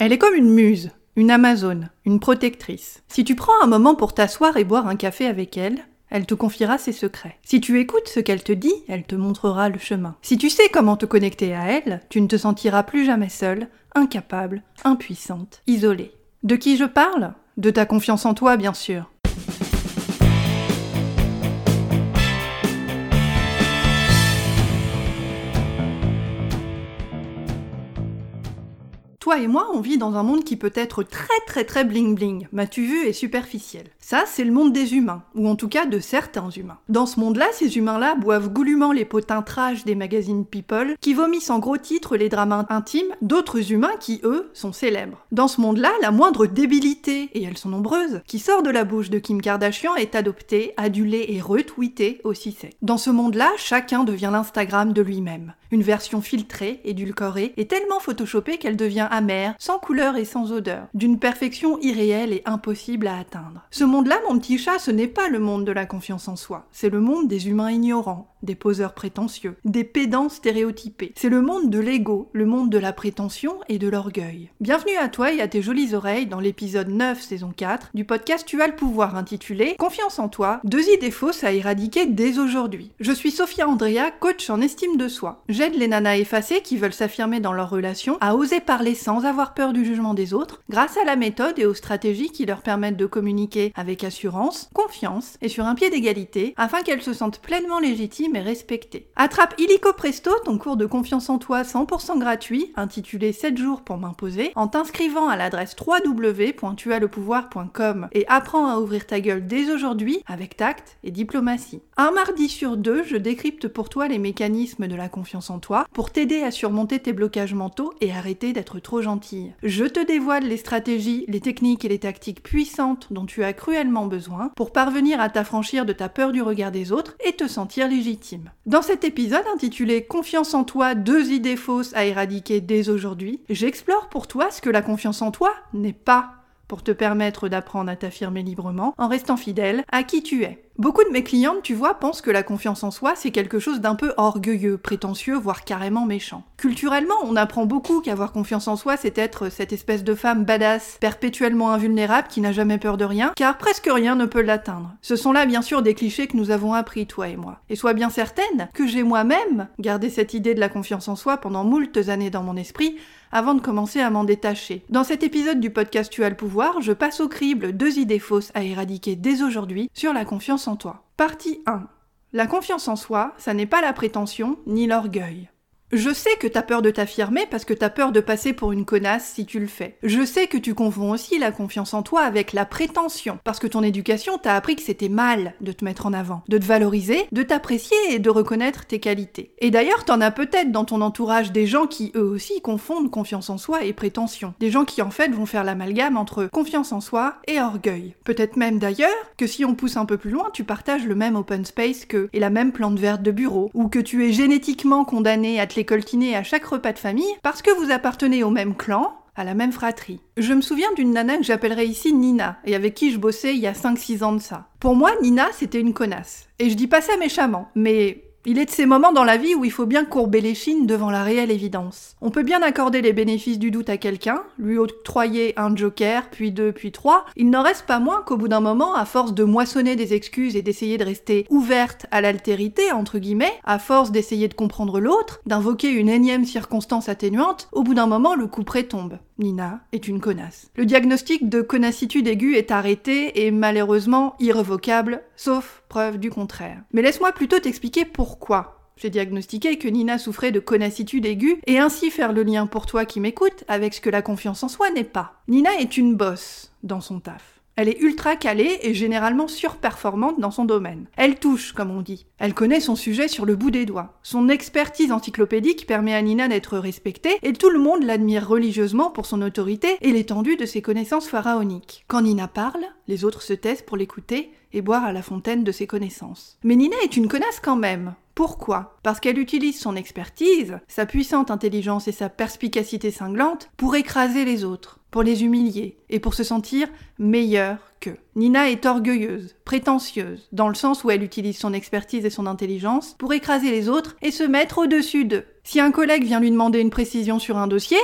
Elle est comme une muse, une amazone, une protectrice. Si tu prends un moment pour t'asseoir et boire un café avec elle, elle te confiera ses secrets. Si tu écoutes ce qu'elle te dit, elle te montrera le chemin. Si tu sais comment te connecter à elle, tu ne te sentiras plus jamais seule, incapable, impuissante, isolée. De qui je parle? De ta confiance en toi, bien sûr. Toi et moi, on vit dans un monde qui peut être très très très bling bling, m'as-tu vu, et superficiel. Ça, c'est le monde des humains, ou en tout cas de certains humains. Dans ce monde-là, ces humains-là boivent goulûment les potins des magazines People, qui vomissent en gros titres les drames intimes d'autres humains qui, eux, sont célèbres. Dans ce monde-là, la moindre débilité, et elles sont nombreuses, qui sort de la bouche de Kim Kardashian est adoptée, adulée et retweetée aussi c'est. Dans ce monde-là, chacun devient l'Instagram de lui-même. Une version filtrée, édulcorée, et tellement photoshopée qu'elle devient amère, sans couleur et sans odeur, d'une perfection irréelle et impossible à atteindre. Monde-là, mon petit chat, ce n'est pas le monde de la confiance en soi, c'est le monde des humains ignorants, des poseurs prétentieux, des pédants stéréotypés. C'est le monde de l'ego, le monde de la prétention et de l'orgueil. Bienvenue à toi et à tes jolies oreilles dans l'épisode 9 saison 4 du podcast Tu as le pouvoir intitulé Confiance en toi, deux idées fausses à éradiquer dès aujourd'hui. Je suis Sophia Andrea, coach en estime de soi. J'aide les nanas effacées qui veulent s'affirmer dans leur relation à oser parler sans avoir peur du jugement des autres grâce à la méthode et aux stratégies qui leur permettent de communiquer avec assurance, confiance et sur un pied d'égalité afin qu'elles se sentent pleinement légitimes mais respecté. Attrape illico presto ton cours de confiance en toi 100% gratuit, intitulé 7 jours pour m'imposer, en t'inscrivant à l'adresse www.tuaslepouvoir.com et apprends à ouvrir ta gueule dès aujourd'hui avec tact et diplomatie. Un mardi sur deux, je décrypte pour toi les mécanismes de la confiance en toi pour t'aider à surmonter tes blocages mentaux et arrêter d'être trop gentille. Je te dévoile les stratégies, les techniques et les tactiques puissantes dont tu as cruellement besoin pour parvenir à t'affranchir de ta peur du regard des autres et te sentir légitime dans cet épisode intitulé Confiance en toi, deux idées fausses à éradiquer dès aujourd'hui, j'explore pour toi ce que la confiance en toi n'est pas, pour te permettre d'apprendre à t'affirmer librement en restant fidèle à qui tu es. Beaucoup de mes clientes, tu vois, pensent que la confiance en soi, c'est quelque chose d'un peu orgueilleux, prétentieux, voire carrément méchant. Culturellement, on apprend beaucoup qu'avoir confiance en soi, c'est être cette espèce de femme badass, perpétuellement invulnérable, qui n'a jamais peur de rien, car presque rien ne peut l'atteindre. Ce sont là, bien sûr, des clichés que nous avons appris, toi et moi. Et sois bien certaine que j'ai moi-même gardé cette idée de la confiance en soi pendant moultes années dans mon esprit, avant de commencer à m'en détacher. Dans cet épisode du podcast Tu as le pouvoir, je passe au crible deux idées fausses à éradiquer dès aujourd'hui sur la confiance en toi. Partie 1. La confiance en soi, ça n'est pas la prétention ni l'orgueil. Je sais que t'as peur de t'affirmer parce que t'as peur de passer pour une connasse si tu le fais. Je sais que tu confonds aussi la confiance en toi avec la prétention parce que ton éducation t'a appris que c'était mal de te mettre en avant, de te valoriser, de t'apprécier et de reconnaître tes qualités. Et d'ailleurs, t'en as peut-être dans ton entourage des gens qui eux aussi confondent confiance en soi et prétention. Des gens qui en fait vont faire l'amalgame entre confiance en soi et orgueil. Peut-être même d'ailleurs que si on pousse un peu plus loin, tu partages le même open space que et la même plante verte de bureau ou que tu es génétiquement condamné à te coltiner à chaque repas de famille parce que vous appartenez au même clan, à la même fratrie. Je me souviens d'une nana que j'appellerais ici Nina, et avec qui je bossais il y a 5-6 ans de ça. Pour moi, Nina, c'était une connasse. Et je dis pas ça méchamment, mais il est de ces moments dans la vie où il faut bien courber les chines devant la réelle évidence. On peut bien accorder les bénéfices du doute à quelqu'un, lui octroyer un joker, puis deux, puis trois. Il n'en reste pas moins qu'au bout d'un moment, à force de moissonner des excuses et d'essayer de rester ouverte à l'altérité, entre guillemets, à force d'essayer de comprendre l'autre, d'invoquer une énième circonstance atténuante, au bout d'un moment, le coup près tombe. Nina est une connasse. Le diagnostic de connassitude aiguë est arrêté et malheureusement irrévocable, sauf preuve du contraire. Mais laisse-moi plutôt t'expliquer pourquoi. J'ai diagnostiqué que Nina souffrait de connassitude aiguë et ainsi faire le lien pour toi qui m'écoute avec ce que la confiance en soi n'est pas. Nina est une bosse dans son taf. Elle est ultra calée et généralement surperformante dans son domaine. Elle touche, comme on dit. Elle connaît son sujet sur le bout des doigts. Son expertise encyclopédique permet à Nina d'être respectée et tout le monde l'admire religieusement pour son autorité et l'étendue de ses connaissances pharaoniques. Quand Nina parle, les autres se taisent pour l'écouter et boire à la fontaine de ses connaissances. Mais Nina est une connasse quand même. Pourquoi Parce qu'elle utilise son expertise, sa puissante intelligence et sa perspicacité cinglante pour écraser les autres, pour les humilier et pour se sentir meilleure qu'eux. Nina est orgueilleuse, prétentieuse, dans le sens où elle utilise son expertise et son intelligence pour écraser les autres et se mettre au-dessus d'eux. Si un collègue vient lui demander une précision sur un dossier,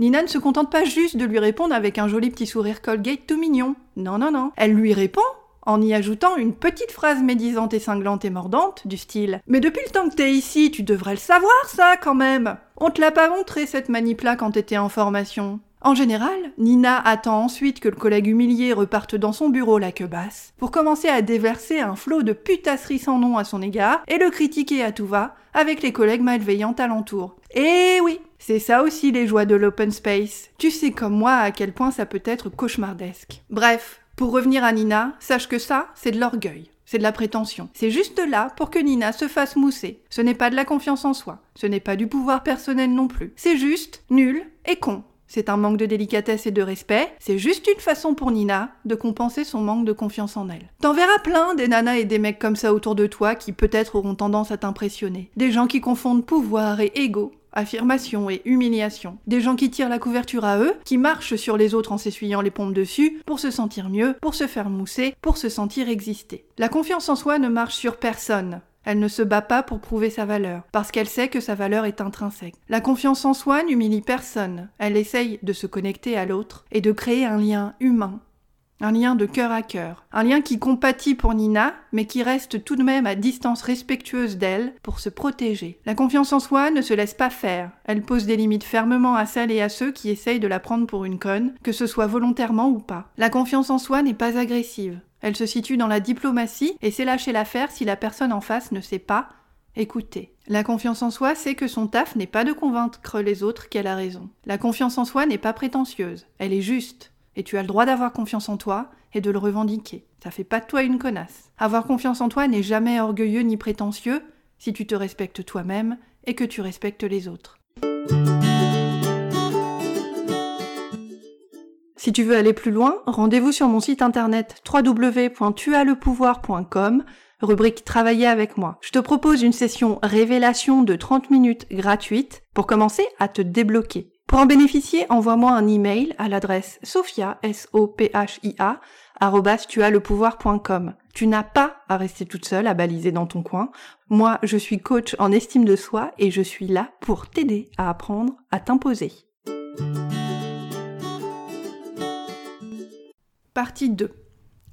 Nina ne se contente pas juste de lui répondre avec un joli petit sourire Colgate tout mignon. Non, non, non. Elle lui répond en y ajoutant une petite phrase médisante et cinglante et mordante, du style Mais depuis le temps que t'es ici, tu devrais le savoir, ça, quand même On te l'a pas montré, cette manip-là, quand t'étais en formation. En général, Nina attend ensuite que le collègue humilié reparte dans son bureau la queue basse, pour commencer à déverser un flot de putasseries sans nom à son égard et le critiquer à tout va, avec les collègues malveillants alentour. Et oui, c'est ça aussi les joies de l'open space. Tu sais comme moi à quel point ça peut être cauchemardesque. Bref, pour revenir à Nina, sache que ça, c'est de l'orgueil. C'est de la prétention. C'est juste là pour que Nina se fasse mousser. Ce n'est pas de la confiance en soi. Ce n'est pas du pouvoir personnel non plus. C'est juste nul et con. C'est un manque de délicatesse et de respect. C'est juste une façon pour Nina de compenser son manque de confiance en elle. T'en verras plein des nanas et des mecs comme ça autour de toi qui peut-être auront tendance à t'impressionner. Des gens qui confondent pouvoir et ego affirmation et humiliation. Des gens qui tirent la couverture à eux, qui marchent sur les autres en s'essuyant les pompes dessus, pour se sentir mieux, pour se faire mousser, pour se sentir exister. La confiance en soi ne marche sur personne. Elle ne se bat pas pour prouver sa valeur, parce qu'elle sait que sa valeur est intrinsèque. La confiance en soi n'humilie personne. Elle essaye de se connecter à l'autre et de créer un lien humain un lien de cœur à cœur, un lien qui compatit pour Nina, mais qui reste tout de même à distance respectueuse d'elle pour se protéger. La confiance en soi ne se laisse pas faire, elle pose des limites fermement à celles et à ceux qui essayent de la prendre pour une conne, que ce soit volontairement ou pas. La confiance en soi n'est pas agressive, elle se situe dans la diplomatie et c'est lâcher l'affaire si la personne en face ne sait pas écouter. La confiance en soi, c'est que son taf n'est pas de convaincre les autres qu'elle a raison. La confiance en soi n'est pas prétentieuse, elle est juste et tu as le droit d'avoir confiance en toi et de le revendiquer. Ça fait pas de toi une connasse. Avoir confiance en toi n'est jamais orgueilleux ni prétentieux si tu te respectes toi-même et que tu respectes les autres. Si tu veux aller plus loin, rendez-vous sur mon site internet www.tuaslepouvoir.com, rubrique Travailler avec moi. Je te propose une session révélation de 30 minutes gratuite pour commencer à te débloquer. Pour en bénéficier, envoie-moi un email à l'adresse sophia, s o p h i Tu n'as pas à rester toute seule à baliser dans ton coin. Moi, je suis coach en estime de soi et je suis là pour t'aider à apprendre à t'imposer. Partie 2.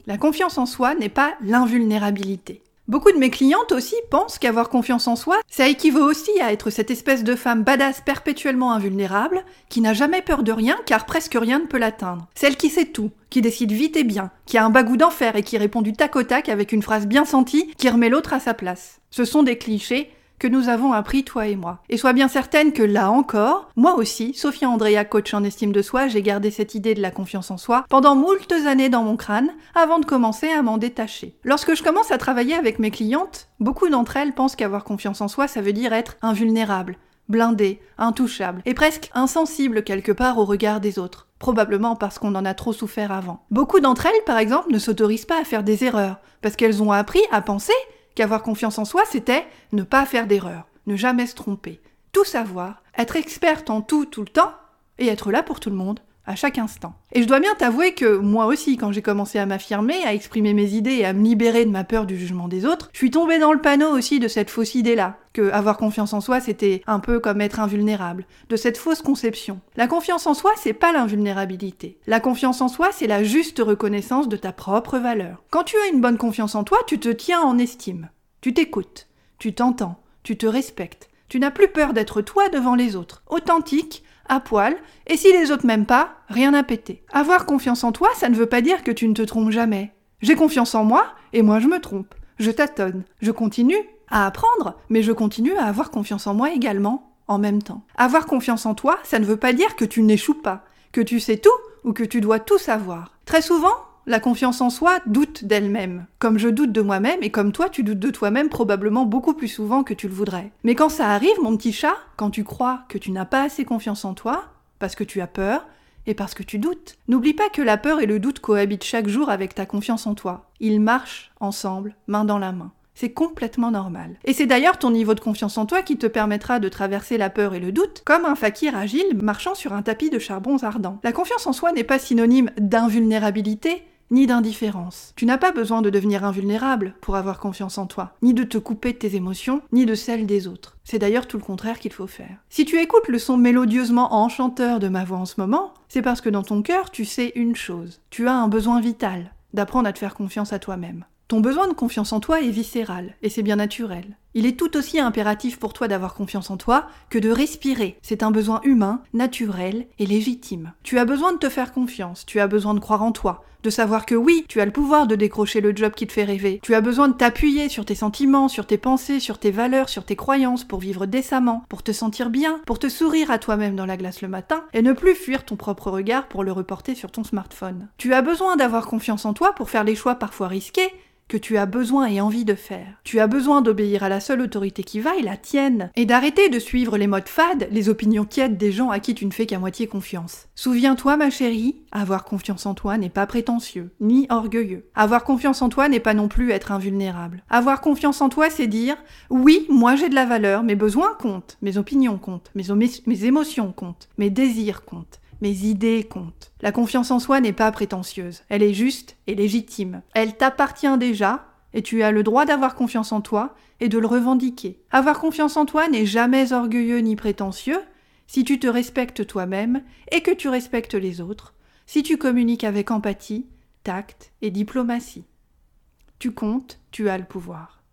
La confiance en soi n'est pas l'invulnérabilité. Beaucoup de mes clientes aussi pensent qu'avoir confiance en soi, ça équivaut aussi à être cette espèce de femme badass perpétuellement invulnérable, qui n'a jamais peur de rien car presque rien ne peut l'atteindre. Celle qui sait tout, qui décide vite et bien, qui a un bagou d'enfer et qui répond du tac au tac avec une phrase bien sentie qui remet l'autre à sa place. Ce sont des clichés que nous avons appris, toi et moi. Et sois bien certaine que là encore, moi aussi, Sophia Andrea, coach en estime de soi, j'ai gardé cette idée de la confiance en soi pendant moultes années dans mon crâne avant de commencer à m'en détacher. Lorsque je commence à travailler avec mes clientes, beaucoup d'entre elles pensent qu'avoir confiance en soi, ça veut dire être invulnérable, blindé, intouchable, et presque insensible quelque part au regard des autres. Probablement parce qu'on en a trop souffert avant. Beaucoup d'entre elles, par exemple, ne s'autorisent pas à faire des erreurs, parce qu'elles ont appris à penser qu'avoir confiance en soi, c'était ne pas faire d'erreur, ne jamais se tromper, tout savoir, être experte en tout tout le temps, et être là pour tout le monde, à chaque instant. Et je dois bien t'avouer que moi aussi, quand j'ai commencé à m'affirmer, à exprimer mes idées et à me libérer de ma peur du jugement des autres, je suis tombée dans le panneau aussi de cette fausse idée-là, que avoir confiance en soi, c'était un peu comme être invulnérable, de cette fausse conception. La confiance en soi, c'est pas l'invulnérabilité. La confiance en soi, c'est la juste reconnaissance de ta propre valeur. Quand tu as une bonne confiance en toi, tu te tiens en estime. Tu t'écoutes, tu t'entends, tu te respectes. Tu n'as plus peur d'être toi devant les autres, authentique, à poil, et si les autres m'aiment pas, rien à péter. Avoir confiance en toi, ça ne veut pas dire que tu ne te trompes jamais. J'ai confiance en moi, et moi je me trompe. Je tâtonne. Je continue à apprendre, mais je continue à avoir confiance en moi également, en même temps. Avoir confiance en toi, ça ne veut pas dire que tu n'échoues pas, que tu sais tout ou que tu dois tout savoir. Très souvent, la confiance en soi doute d'elle-même, comme je doute de moi-même et comme toi tu doutes de toi-même probablement beaucoup plus souvent que tu le voudrais. Mais quand ça arrive, mon petit chat, quand tu crois que tu n'as pas assez confiance en toi, parce que tu as peur, et parce que tu doutes. N'oublie pas que la peur et le doute cohabitent chaque jour avec ta confiance en toi. Ils marchent ensemble, main dans la main. C'est complètement normal. Et c'est d'ailleurs ton niveau de confiance en toi qui te permettra de traverser la peur et le doute comme un fakir agile marchant sur un tapis de charbons ardents. La confiance en soi n'est pas synonyme d'invulnérabilité, ni d'indifférence. Tu n'as pas besoin de devenir invulnérable pour avoir confiance en toi, ni de te couper de tes émotions, ni de celles des autres. C'est d'ailleurs tout le contraire qu'il faut faire. Si tu écoutes le son mélodieusement enchanteur de ma voix en ce moment, c'est parce que dans ton cœur, tu sais une chose. Tu as un besoin vital, d'apprendre à te faire confiance à toi-même. Ton besoin de confiance en toi est viscéral, et c'est bien naturel. Il est tout aussi impératif pour toi d'avoir confiance en toi que de respirer. C'est un besoin humain, naturel et légitime. Tu as besoin de te faire confiance, tu as besoin de croire en toi, de savoir que oui, tu as le pouvoir de décrocher le job qui te fait rêver. Tu as besoin de t'appuyer sur tes sentiments, sur tes pensées, sur tes valeurs, sur tes croyances pour vivre décemment, pour te sentir bien, pour te sourire à toi-même dans la glace le matin et ne plus fuir ton propre regard pour le reporter sur ton smartphone. Tu as besoin d'avoir confiance en toi pour faire les choix parfois risqués que tu as besoin et envie de faire. Tu as besoin d'obéir à la seule autorité qui vaille, la tienne, et d'arrêter de suivre les modes fades, les opinions tièdes des gens à qui tu ne fais qu'à moitié confiance. Souviens-toi, ma chérie, avoir confiance en toi n'est pas prétentieux, ni orgueilleux. Avoir confiance en toi n'est pas non plus être invulnérable. Avoir confiance en toi, c'est dire, oui, moi j'ai de la valeur, mes besoins comptent, mes opinions comptent, mes, mes émotions comptent, mes désirs comptent mes idées comptent. La confiance en soi n'est pas prétentieuse, elle est juste et légitime. Elle t'appartient déjà, et tu as le droit d'avoir confiance en toi et de le revendiquer. Avoir confiance en toi n'est jamais orgueilleux ni prétentieux si tu te respectes toi-même et que tu respectes les autres, si tu communiques avec empathie, tact et diplomatie. Tu comptes, tu as le pouvoir.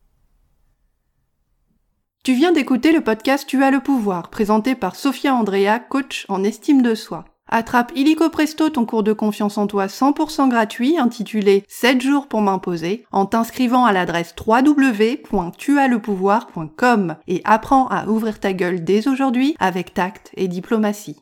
Tu viens d'écouter le podcast Tu as le pouvoir, présenté par Sophia Andrea, coach en estime de soi. Attrape illico presto ton cours de confiance en toi 100% gratuit intitulé 7 jours pour m'imposer en t'inscrivant à l'adresse www.tuaslepouvoir.com et apprends à ouvrir ta gueule dès aujourd'hui avec tact et diplomatie.